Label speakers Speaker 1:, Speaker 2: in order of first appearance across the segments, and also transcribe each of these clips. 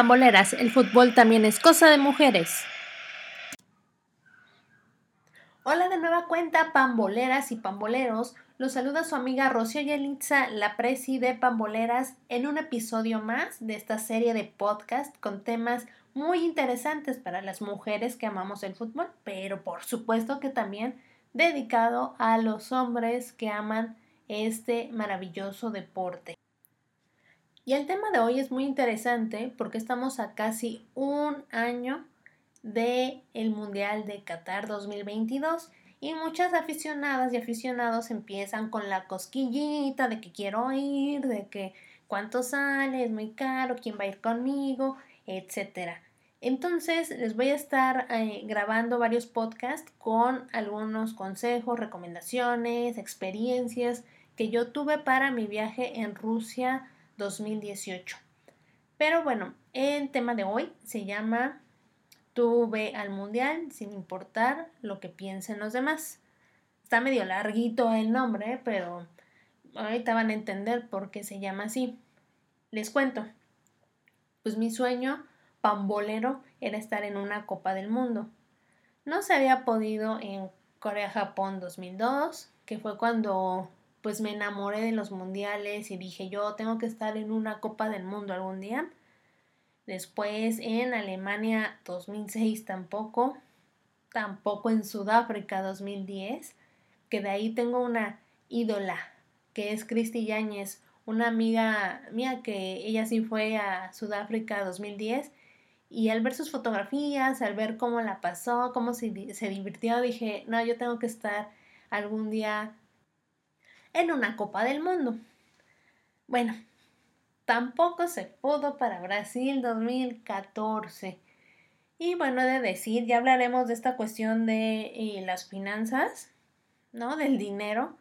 Speaker 1: Pamboleras, el fútbol también es cosa de mujeres. Hola de nueva cuenta, pamboleras y pamboleros. Los saluda su amiga Rocío Yelitza, la presi de Pamboleras, en un episodio más de esta serie de podcast con temas muy interesantes para las mujeres que amamos el fútbol, pero por supuesto que también dedicado a los hombres que aman este maravilloso deporte. Y el tema de hoy es muy interesante porque estamos a casi un año de el Mundial de Qatar 2022 y muchas aficionadas y aficionados empiezan con la cosquillita de que quiero ir, de que cuánto sale, es muy caro, quién va a ir conmigo, etcétera. Entonces les voy a estar eh, grabando varios podcasts con algunos consejos, recomendaciones, experiencias que yo tuve para mi viaje en Rusia 2018. Pero bueno, el tema de hoy se llama Tú ve al mundial sin importar lo que piensen los demás. Está medio larguito el nombre, pero ahorita van a entender por qué se llama así. Les cuento. Pues mi sueño pambolero era estar en una Copa del Mundo. No se había podido en Corea-Japón 2002, que fue cuando pues me enamoré de los mundiales y dije yo tengo que estar en una Copa del Mundo algún día. Después en Alemania 2006 tampoco, tampoco en Sudáfrica 2010, que de ahí tengo una ídola, que es Cristi Yáñez, una amiga mía que ella sí fue a Sudáfrica 2010 y al ver sus fotografías, al ver cómo la pasó, cómo se, se divirtió, dije, no, yo tengo que estar algún día en una Copa del Mundo. Bueno, tampoco se pudo para Brasil 2014. Y bueno, de decir, ya hablaremos de esta cuestión de eh, las finanzas, ¿no? Del dinero.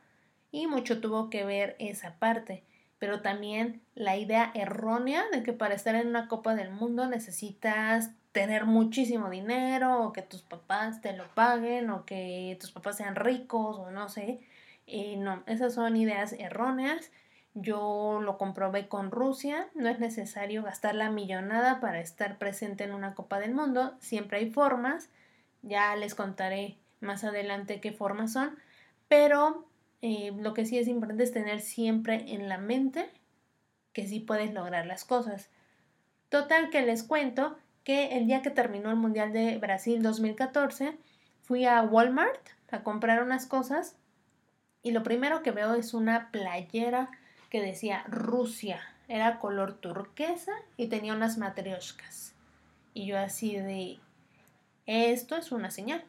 Speaker 1: Y mucho tuvo que ver esa parte. Pero también la idea errónea de que para estar en una Copa del Mundo necesitas tener muchísimo dinero o que tus papás te lo paguen o que tus papás sean ricos o no sé. Eh, no, esas son ideas erróneas. Yo lo comprobé con Rusia. No es necesario gastar la millonada para estar presente en una Copa del Mundo. Siempre hay formas. Ya les contaré más adelante qué formas son. Pero eh, lo que sí es importante es tener siempre en la mente que sí puedes lograr las cosas. Total que les cuento que el día que terminó el Mundial de Brasil 2014 fui a Walmart a comprar unas cosas y lo primero que veo es una playera que decía Rusia. Era color turquesa y tenía unas matrioshkas. Y yo así de, esto es una señal.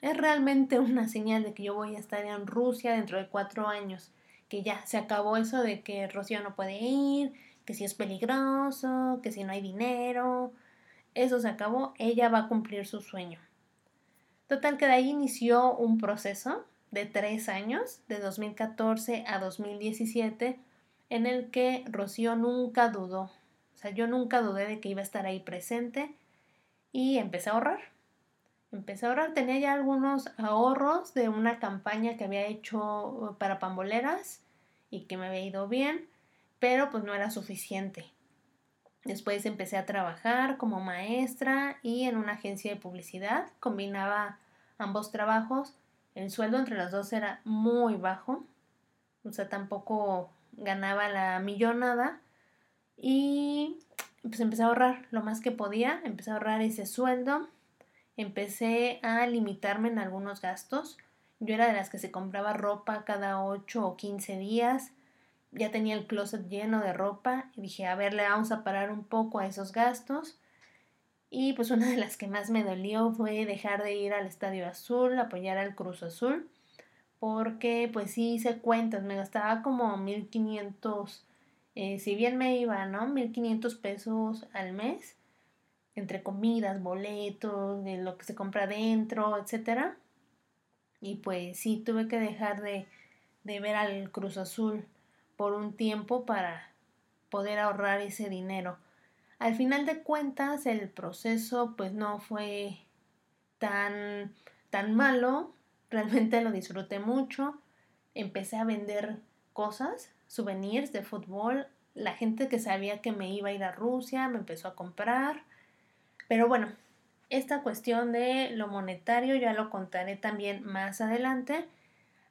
Speaker 1: Es realmente una señal de que yo voy a estar en Rusia dentro de cuatro años. Que ya se acabó eso de que Rocío no puede ir, que si es peligroso, que si no hay dinero. Eso se acabó. Ella va a cumplir su sueño. Total que de ahí inició un proceso de tres años, de 2014 a 2017, en el que Rocío nunca dudó. O sea, yo nunca dudé de que iba a estar ahí presente y empecé a ahorrar. Empecé a ahorrar, tenía ya algunos ahorros de una campaña que había hecho para pamboleras y que me había ido bien, pero pues no era suficiente. Después empecé a trabajar como maestra y en una agencia de publicidad, combinaba ambos trabajos el sueldo entre los dos era muy bajo, o sea, tampoco ganaba la millonada y pues empecé a ahorrar lo más que podía, empecé a ahorrar ese sueldo, empecé a limitarme en algunos gastos. Yo era de las que se compraba ropa cada 8 o 15 días. Ya tenía el closet lleno de ropa y dije, a ver, le vamos a parar un poco a esos gastos. Y pues una de las que más me dolió fue dejar de ir al Estadio Azul, apoyar al Cruz Azul, porque pues sí hice cuentas, me gastaba como 1500, eh, si bien me iba, ¿no? 1500 pesos al mes, entre comidas, boletos, de lo que se compra dentro, etcétera. Y pues sí, tuve que dejar de, de ver al Cruz Azul por un tiempo para poder ahorrar ese dinero. Al final de cuentas, el proceso pues no fue tan, tan malo, realmente lo disfruté mucho. Empecé a vender cosas, souvenirs de fútbol, la gente que sabía que me iba a ir a Rusia me empezó a comprar. Pero bueno, esta cuestión de lo monetario ya lo contaré también más adelante.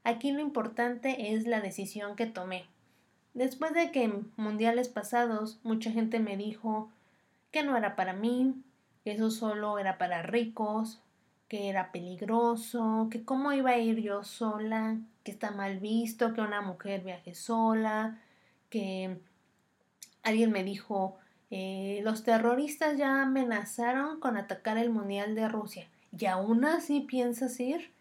Speaker 1: Aquí lo importante es la decisión que tomé. Después de que en mundiales pasados mucha gente me dijo que no era para mí, que eso solo era para ricos, que era peligroso, que cómo iba a ir yo sola, que está mal visto que una mujer viaje sola, que alguien me dijo, eh, los terroristas ya amenazaron con atacar el Mundial de Rusia y aún así piensas ir.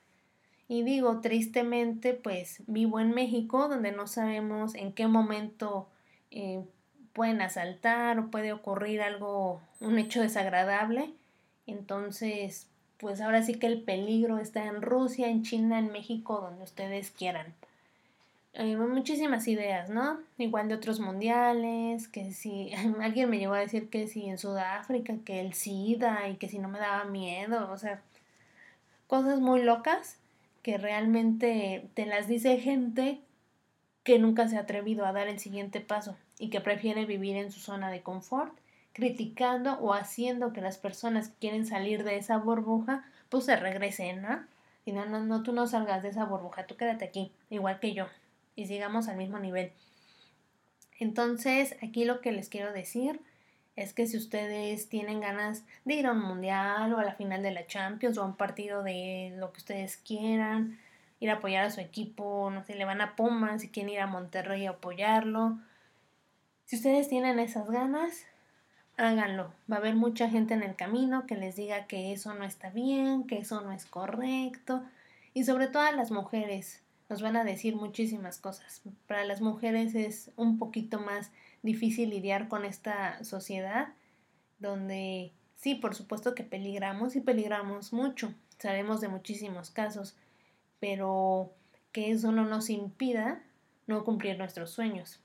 Speaker 1: Y digo, tristemente, pues vivo en México, donde no sabemos en qué momento eh, pueden asaltar o puede ocurrir algo, un hecho desagradable. Entonces, pues ahora sí que el peligro está en Rusia, en China, en México, donde ustedes quieran. Hay muchísimas ideas, ¿no? Igual de otros mundiales, que si alguien me llegó a decir que si en Sudáfrica, que el SIDA y que si no me daba miedo, o sea, cosas muy locas que realmente te las dice gente que nunca se ha atrevido a dar el siguiente paso y que prefiere vivir en su zona de confort criticando o haciendo que las personas que quieren salir de esa burbuja, pues se regresen, ¿no? Y no, no, no, tú no salgas de esa burbuja, tú quédate aquí, igual que yo, y sigamos al mismo nivel. Entonces, aquí lo que les quiero decir es que si ustedes tienen ganas de ir a un mundial o a la final de la Champions o a un partido de lo que ustedes quieran, ir a apoyar a su equipo, no sé, le van a Pumas, si quieren ir a Monterrey a apoyarlo. Si ustedes tienen esas ganas, háganlo. Va a haber mucha gente en el camino que les diga que eso no está bien, que eso no es correcto. Y sobre todo a las mujeres nos van a decir muchísimas cosas. Para las mujeres es un poquito más difícil lidiar con esta sociedad donde sí, por supuesto que peligramos y peligramos mucho. Sabemos de muchísimos casos, pero que eso no nos impida no cumplir nuestros sueños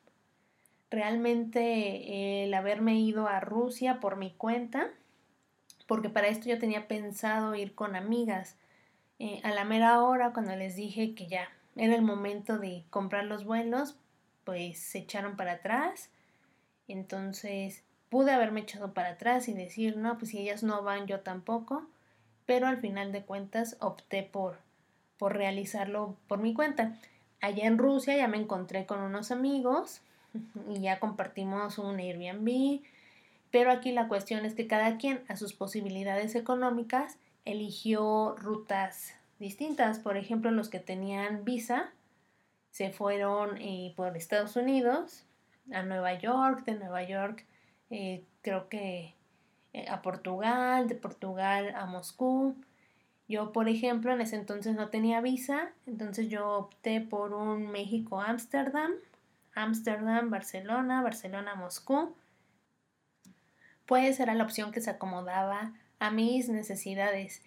Speaker 1: realmente el haberme ido a Rusia por mi cuenta, porque para esto yo tenía pensado ir con amigas. Eh, a la mera hora, cuando les dije que ya era el momento de comprar los vuelos, pues se echaron para atrás. Entonces pude haberme echado para atrás y decir, no, pues si ellas no van, yo tampoco. Pero al final de cuentas opté por, por realizarlo por mi cuenta. Allá en Rusia ya me encontré con unos amigos y ya compartimos un Airbnb. Pero aquí la cuestión es que cada quien a sus posibilidades económicas eligió rutas distintas. Por ejemplo, los que tenían visa se fueron eh, por Estados Unidos a Nueva York, de Nueva York eh, creo que eh, a Portugal, de Portugal a Moscú. Yo, por ejemplo, en ese entonces no tenía visa, entonces yo opté por un México-Ámsterdam Ámsterdam, Barcelona, Barcelona, Moscú. Pues era la opción que se acomodaba a mis necesidades.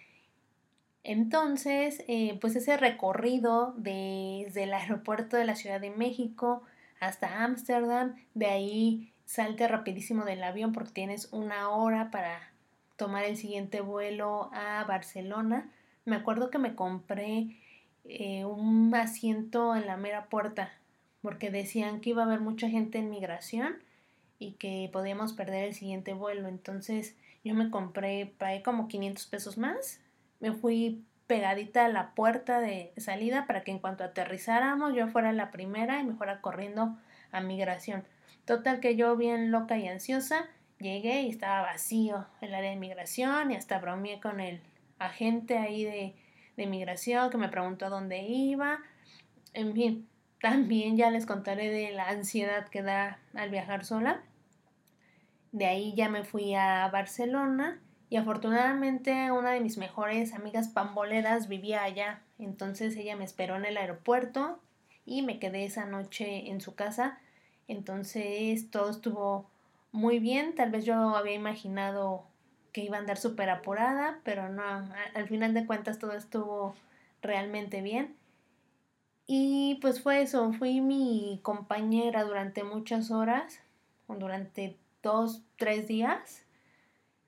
Speaker 1: Entonces, eh, pues ese recorrido desde el aeropuerto de la Ciudad de México hasta Ámsterdam, de ahí salte rapidísimo del avión porque tienes una hora para tomar el siguiente vuelo a Barcelona. Me acuerdo que me compré eh, un asiento en la mera puerta porque decían que iba a haber mucha gente en migración y que podíamos perder el siguiente vuelo. Entonces yo me compré, pagué como 500 pesos más, me fui pegadita a la puerta de salida para que en cuanto aterrizáramos yo fuera la primera y me fuera corriendo a migración. Total que yo bien loca y ansiosa llegué y estaba vacío el área de migración y hasta bromeé con el agente ahí de, de migración que me preguntó dónde iba. En fin, también ya les contaré de la ansiedad que da al viajar sola. De ahí ya me fui a Barcelona y afortunadamente una de mis mejores amigas pamboleras vivía allá. Entonces ella me esperó en el aeropuerto y me quedé esa noche en su casa. Entonces todo estuvo muy bien. Tal vez yo había imaginado que iba a andar súper apurada, pero no, al final de cuentas todo estuvo realmente bien. Y pues fue eso, fui mi compañera durante muchas horas, durante dos, tres días,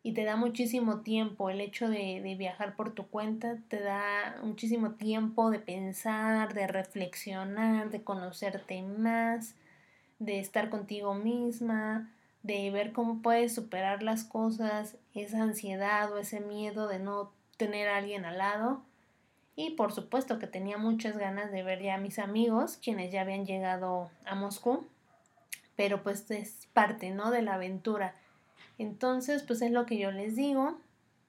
Speaker 1: y te da muchísimo tiempo el hecho de, de, viajar por tu cuenta, te da muchísimo tiempo de pensar, de reflexionar, de conocerte más, de estar contigo misma, de ver cómo puedes superar las cosas, esa ansiedad o ese miedo de no tener a alguien al lado. Y por supuesto que tenía muchas ganas de ver ya a mis amigos, quienes ya habían llegado a Moscú, pero pues es parte, ¿no? De la aventura. Entonces, pues es lo que yo les digo.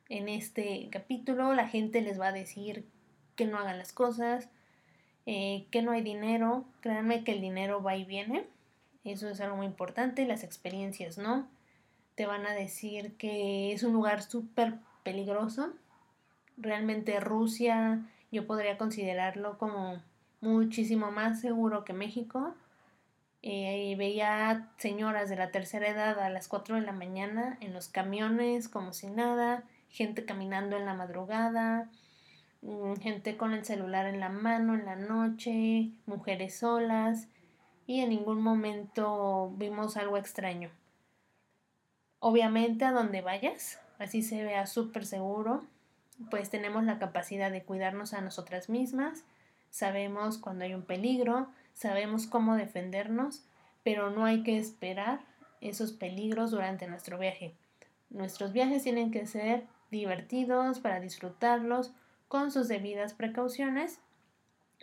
Speaker 1: En este capítulo la gente les va a decir que no hagan las cosas, eh, que no hay dinero. Créanme que el dinero va y viene. Eso es algo muy importante. Las experiencias no. Te van a decir que es un lugar súper peligroso. Realmente Rusia yo podría considerarlo como muchísimo más seguro que México. Eh, veía señoras de la tercera edad a las 4 de la mañana en los camiones como si nada, gente caminando en la madrugada, mm, gente con el celular en la mano en la noche, mujeres solas y en ningún momento vimos algo extraño. Obviamente a donde vayas, así se vea súper seguro, pues tenemos la capacidad de cuidarnos a nosotras mismas, sabemos cuando hay un peligro, sabemos cómo defendernos, pero no hay que esperar esos peligros durante nuestro viaje. Nuestros viajes tienen que ser divertidos para disfrutarlos con sus debidas precauciones,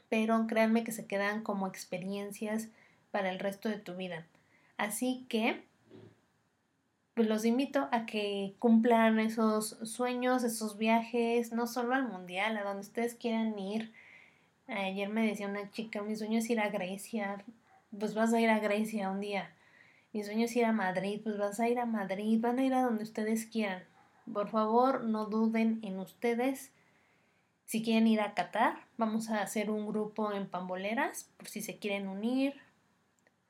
Speaker 1: pero créanme que se quedan como experiencias para el resto de tu vida. Así que pues los invito a que cumplan esos sueños, esos viajes, no solo al mundial, a donde ustedes quieran ir. Ayer me decía una chica, mi sueño es ir a Grecia, pues vas a ir a Grecia un día. Mi sueño es ir a Madrid, pues vas a ir a Madrid, van a ir a donde ustedes quieran. Por favor, no duden en ustedes. Si quieren ir a Qatar, vamos a hacer un grupo en Pamboleras, por si se quieren unir.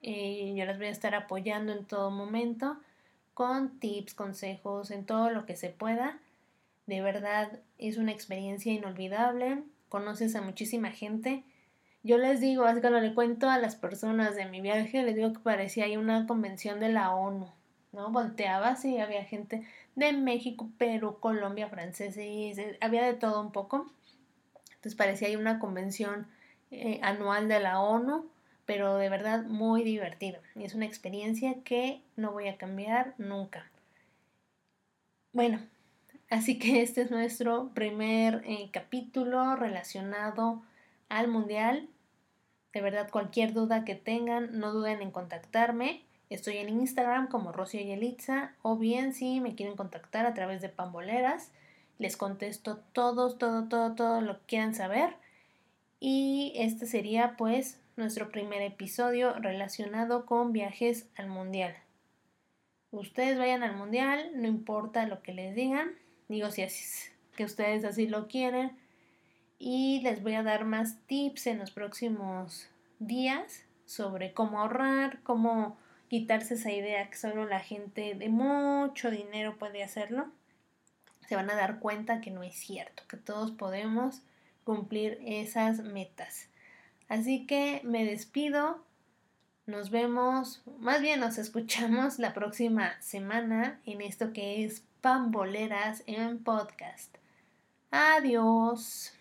Speaker 1: Eh, yo las voy a estar apoyando en todo momento con tips, consejos, en todo lo que se pueda. De verdad es una experiencia inolvidable, conoces a muchísima gente. Yo les digo, es cuando le cuento a las personas de mi viaje, les digo que parecía ahí una convención de la ONU, ¿no? Volteaba, y había gente de México, Perú, Colombia, francés, y había de todo un poco. Entonces parecía ahí una convención eh, anual de la ONU pero de verdad muy divertido. Y es una experiencia que no voy a cambiar nunca. Bueno, así que este es nuestro primer eh, capítulo relacionado al mundial. De verdad, cualquier duda que tengan, no duden en contactarme. Estoy en Instagram como Rocío Yelitza o bien si me quieren contactar a través de Pamboleras, les contesto todos, todo, todo, todo lo que quieran saber. Y este sería pues nuestro primer episodio relacionado con viajes al mundial. Ustedes vayan al mundial, no importa lo que les digan, digo si es que ustedes así lo quieren y les voy a dar más tips en los próximos días sobre cómo ahorrar, cómo quitarse esa idea que solo la gente de mucho dinero puede hacerlo. Se van a dar cuenta que no es cierto, que todos podemos cumplir esas metas. Así que me despido. Nos vemos, más bien nos escuchamos la próxima semana en esto que es Pamboleras en podcast. Adiós.